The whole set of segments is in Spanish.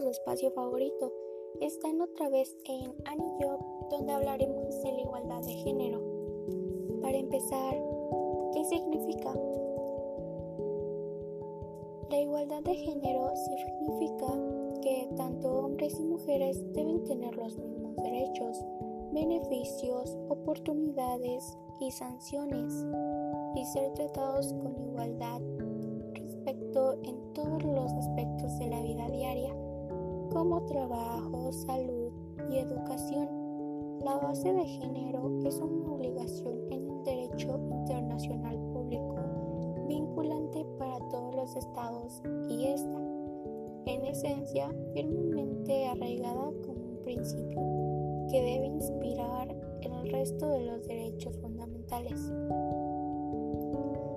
Su espacio favorito. Están otra vez en Annie donde hablaremos de la igualdad de género. Para empezar, ¿qué significa? La igualdad de género significa que tanto hombres y mujeres deben tener los mismos derechos, beneficios, oportunidades y sanciones y ser tratados con igualdad respecto en todos los aspectos de la vida diaria, como trabajo, salud y educación. La base de género es una obligación en el derecho internacional público vinculante para todos los estados y esta, en esencia, firmemente arraigada como un principio que debe inspirar el resto de los derechos fundamentales.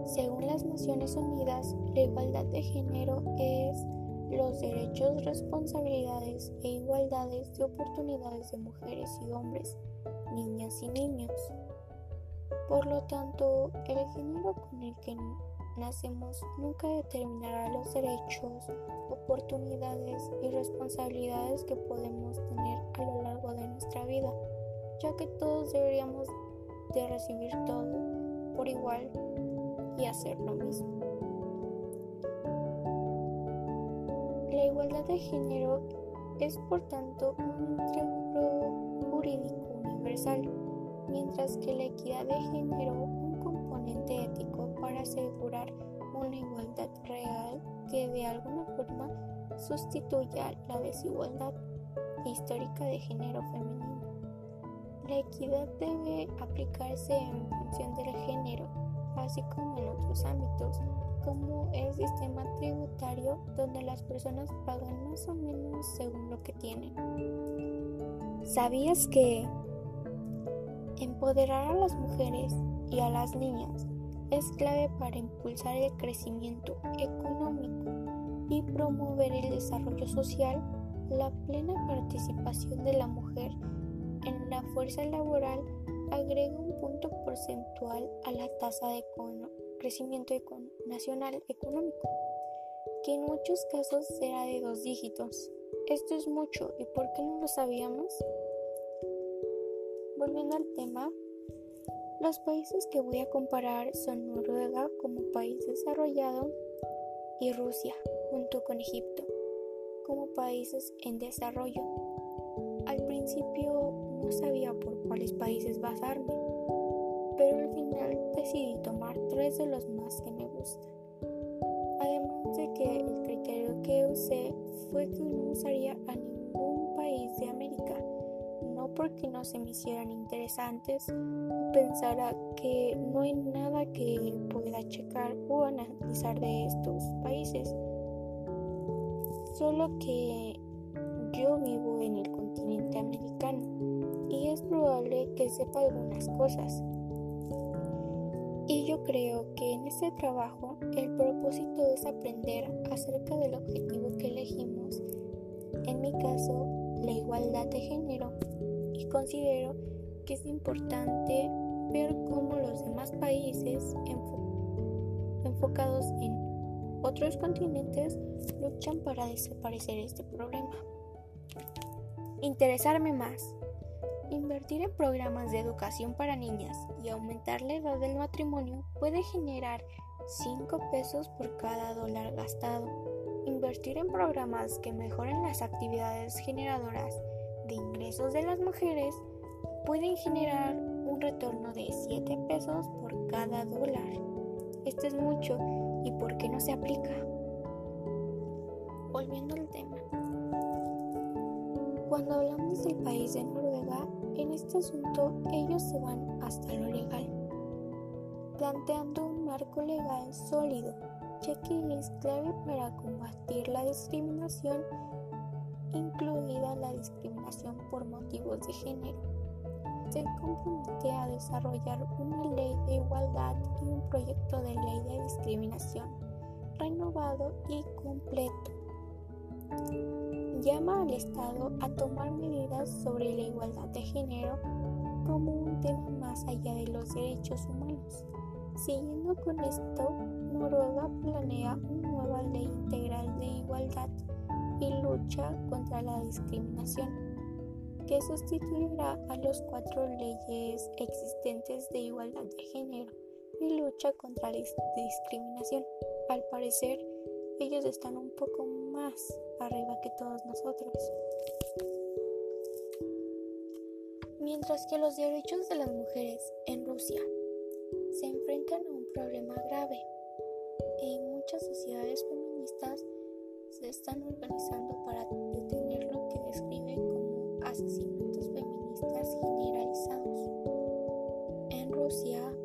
Según las Naciones Unidas, la igualdad de género es los derechos, responsabilidades e igualdades de oportunidades de mujeres y hombres, niñas y niños. Por lo tanto, el género con el que nacemos nunca determinará los derechos, oportunidades y responsabilidades que podemos tener a lo largo de nuestra vida, ya que todos deberíamos de recibir todo por igual y hacer lo mismo. Igualdad de género es por tanto un instrumento jurídico universal, mientras que la equidad de género un componente ético para asegurar una igualdad real que de alguna forma sustituya la desigualdad histórica de género femenino. La equidad debe aplicarse en función del género así como en otros ámbitos, como el sistema tributario donde las personas pagan más o menos según lo que tienen. ¿Sabías que empoderar a las mujeres y a las niñas es clave para impulsar el crecimiento económico y promover el desarrollo social? La plena participación de la mujer en la fuerza laboral agrega un punto porcentual a la tasa de crecimiento nacional económico, que en muchos casos será de dos dígitos. Esto es mucho, ¿y por qué no lo sabíamos? Volviendo al tema, los países que voy a comparar son Noruega como país desarrollado y Rusia junto con Egipto como países en desarrollo. Al principio no sabía por cuáles países basarme, final decidí tomar tres de los más que me gustan. Además de que el criterio que usé fue que no usaría a ningún país de América, no porque no se me hicieran interesantes pensara que no hay nada que pueda checar o analizar de estos países, solo que yo vivo en el continente americano y es probable que sepa algunas cosas. Y yo creo que en este trabajo el propósito es aprender acerca del objetivo que elegimos, en mi caso, la igualdad de género, y considero que es importante ver cómo los demás países enfocados en otros continentes luchan para desaparecer este problema. Interesarme más. Invertir en programas de educación para niñas y aumentar la edad del matrimonio puede generar 5 pesos por cada dólar gastado. Invertir en programas que mejoren las actividades generadoras de ingresos de las mujeres pueden generar un retorno de 7 pesos por cada dólar. Esto es mucho y ¿por qué no se aplica? Volviendo al tema. Cuando hablamos del país de Noruega, en este asunto ellos se van hasta lo legal, planteando un marco legal sólido, ya que es clave para combatir la discriminación, incluida la discriminación por motivos de género. Se compromete a desarrollar una ley de igualdad y un proyecto de ley de discriminación renovado y completo llama al Estado a tomar medidas sobre la igualdad de género como un tema más allá de los derechos humanos. Siguiendo con esto, Noruega planea una nueva ley integral de igualdad y lucha contra la discriminación, que sustituirá a los cuatro leyes existentes de igualdad de género y lucha contra la discriminación. Al parecer, ellos están un poco más arriba que todos nosotros. Mientras que los derechos de las mujeres en Rusia se enfrentan a un problema grave, en muchas sociedades feministas se están organizando para detener lo que describe como asesinatos feministas generalizados. En Rusia,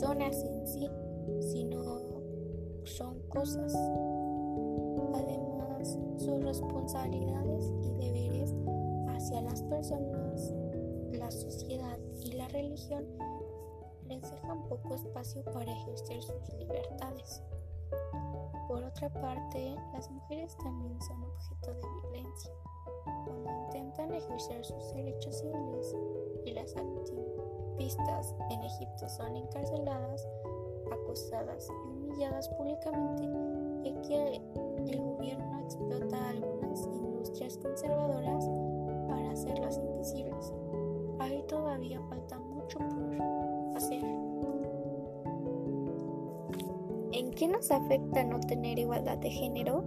personas en sí, sino son cosas. Además, sus responsabilidades y deberes hacia las personas, la sociedad y la religión les dejan poco espacio para ejercer sus libertades. Por otra parte, las mujeres también son objeto de violencia cuando intentan ejercer sus derechos civiles y las en Egipto son encarceladas, acosadas y humilladas públicamente, ya que el gobierno explota algunas industrias conservadoras para hacerlas invisibles. Ahí todavía falta mucho por hacer. ¿En qué nos afecta no tener igualdad de género?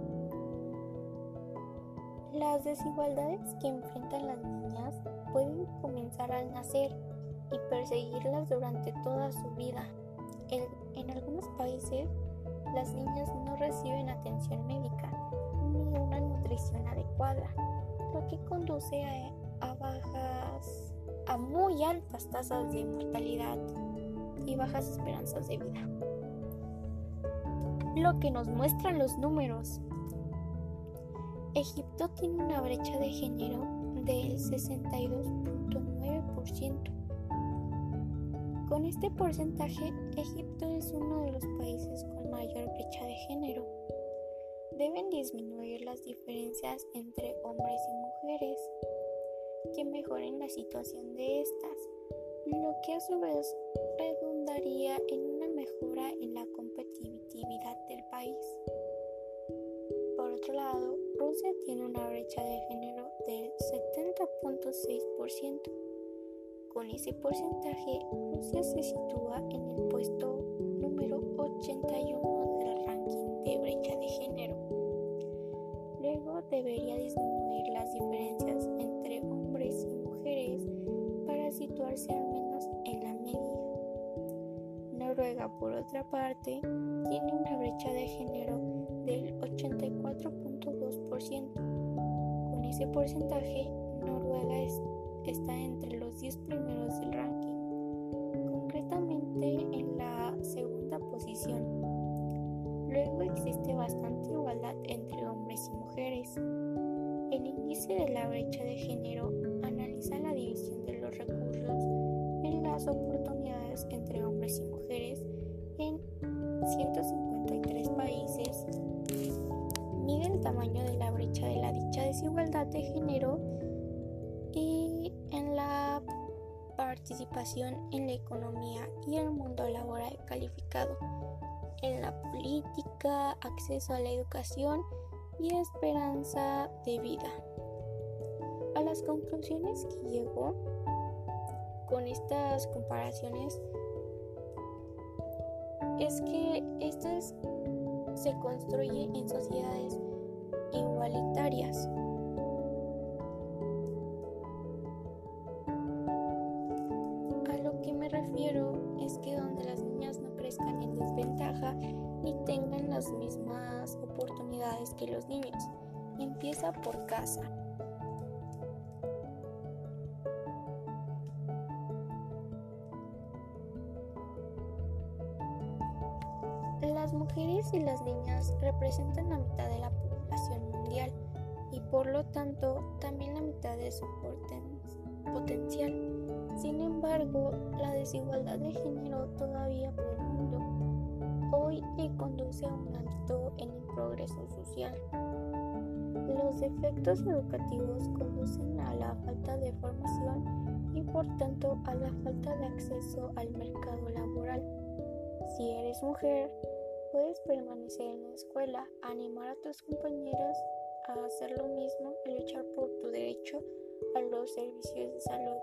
Las desigualdades que enfrentan las niñas pueden comenzar al nacer y perseguirlas durante toda su vida. En, algunos países, las niñas no reciben atención médica ni una nutrición adecuada, lo que conduce a, a bajas, a muy altas tasas de mortalidad y bajas esperanzas de vida. Lo que nos muestran los números Egipto tiene una brecha de género del 62.9%. Con este porcentaje, Egipto es uno de los países con mayor brecha de género. Deben disminuir las diferencias entre hombres y mujeres, que mejoren la situación de estas, lo que a su vez redundaría en una mejora en la competitividad del país. Por otro lado, Rusia tiene una brecha de género del 70.6%. Con ese porcentaje, Rusia se sitúa en el puesto número 81 del ranking de brecha de género. Luego debería disminuir las diferencias entre hombres y mujeres para situarse al menos en la media. Noruega, por otra parte, tiene una brecha de género del 84.2%. Con ese porcentaje, Noruega está entre los 10 primeros del ranking, concretamente en la segunda posición. Luego existe bastante igualdad entre hombres y mujeres. El índice de la brecha de género analiza la división de los recursos en las oportunidades entre hombres y mujeres en 153 países mide el tamaño de la brecha de la dicha desigualdad de género y en la participación en la economía y el mundo laboral calificado, en la política, acceso a la educación y esperanza de vida. A las conclusiones que llegó con estas comparaciones es que estas se construye en sociedades igualitarias. Ni tengan las mismas oportunidades que los niños. Empieza por casa. Las mujeres y las niñas representan la mitad de la población mundial y por lo tanto también la mitad de su potencial. Sin embargo, la desigualdad de género todavía por el mundo hoy le conduce a un alto en el progreso social. Los efectos educativos conducen a la falta de formación y por tanto a la falta de acceso al mercado laboral. Si eres mujer, puedes permanecer en la escuela, animar a tus compañeros a hacer lo mismo y luchar por tu derecho a los servicios de salud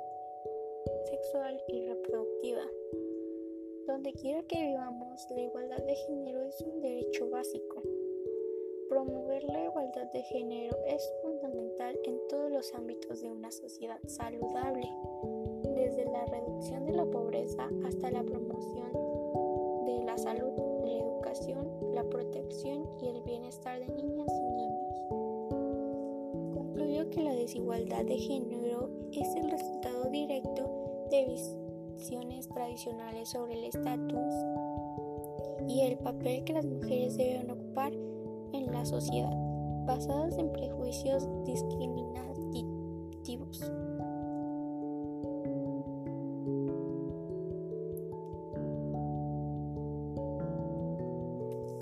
sexual y reproductiva. Donde quiera que vivamos, la igualdad de género es un derecho básico. Promover la igualdad de género es fundamental en todos los ámbitos de una sociedad saludable, desde la reducción de la pobreza hasta la promoción de la salud, la educación, la protección y el bienestar de niñas y niños. Concluyo que la desigualdad de género es el resultado directo de tradicionales sobre el estatus y el papel que las mujeres deben ocupar en la sociedad, basadas en prejuicios discriminativos.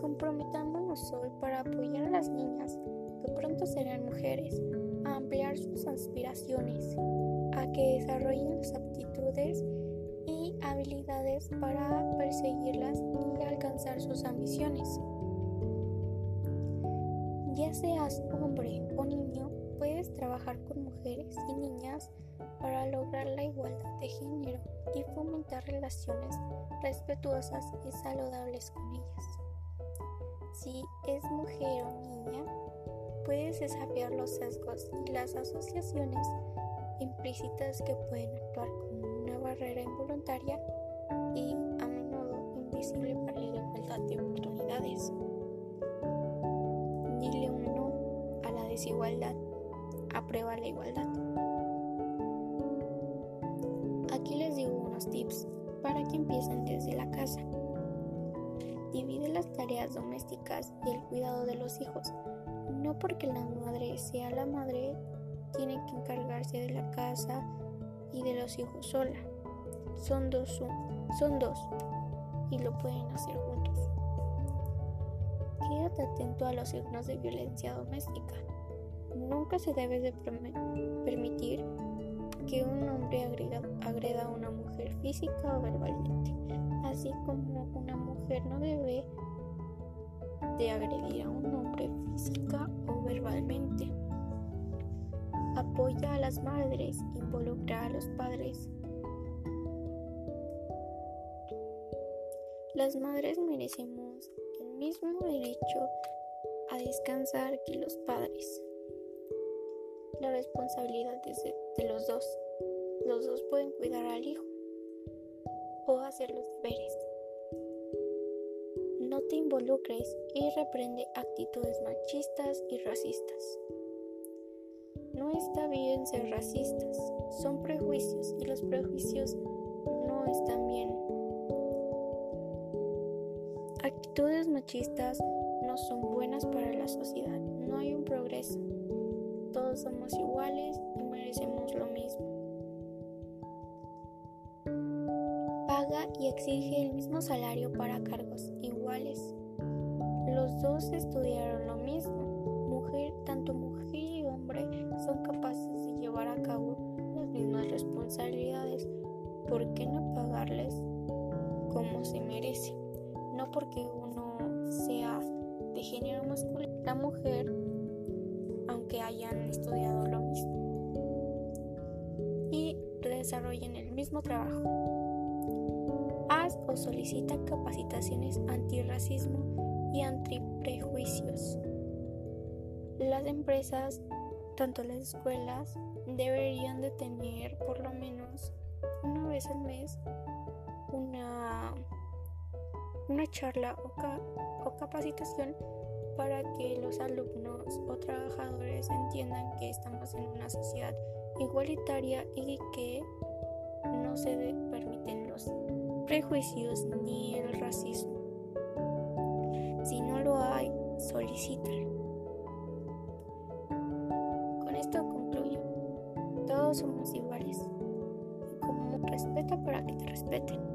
Comprometámonos hoy para apoyar a las niñas, que pronto serán mujeres, a ampliar sus aspiraciones, a que desarrollen las aptitudes habilidades para perseguirlas y alcanzar sus ambiciones. Ya seas hombre o niño, puedes trabajar con mujeres y niñas para lograr la igualdad de género y fomentar relaciones respetuosas y saludables con ellas. Si es mujer o niña, puedes desafiar los sesgos y las asociaciones implícitas que pueden actuar como una barrera involuntaria y a menudo invisible para la igualdad de oportunidades. desigualdad, aprueba la igualdad. Aquí les digo unos tips para que empiecen desde la casa. Divide las tareas domésticas y el cuidado de los hijos. No porque la madre sea la madre, tiene que encargarse de la casa y de los hijos sola. Son dos, son dos y lo pueden hacer juntos. Quédate atento a los signos de violencia doméstica. Nunca se debe de permitir que un hombre agreda a una mujer física o verbalmente, así como una mujer no debe de agredir a un hombre física o verbalmente. Apoya a las madres, involucra a los padres. Las madres merecemos el mismo derecho a descansar que los padres la responsabilidad de, los dos. Los dos pueden cuidar al hijo o hacer los deberes. No te involucres y reprende actitudes machistas y racistas. No está bien ser racistas, son prejuicios y los prejuicios no están bien. Actitudes machistas no son buenas para la sociedad, no hay un progreso todos somos iguales y merecemos lo mismo. Paga y exige el mismo salario para cargos iguales. Los dos estudiaron lo mismo. Mujer, tanto mujer y hombre son capaces de llevar a cabo las mismas responsabilidades. ¿Por qué no pagarles como se merece? No porque uno sea de género masculino. La mujer que hayan estudiado lo mismo y desarrollen el mismo trabajo. Haz o solicita capacitaciones antirracismo y antiprejuicios. Las empresas, tanto las escuelas, deberían de tener por lo menos una vez al mes una, una charla o, capacitación para que los alumnos o trabajadores entiendan que estamos en una sociedad igualitaria y que no se permiten los prejuicios ni el racismo. Si no lo hay, solicítalo. Con esto concluyo. Todos somos iguales. Y como respeta para que te respeten.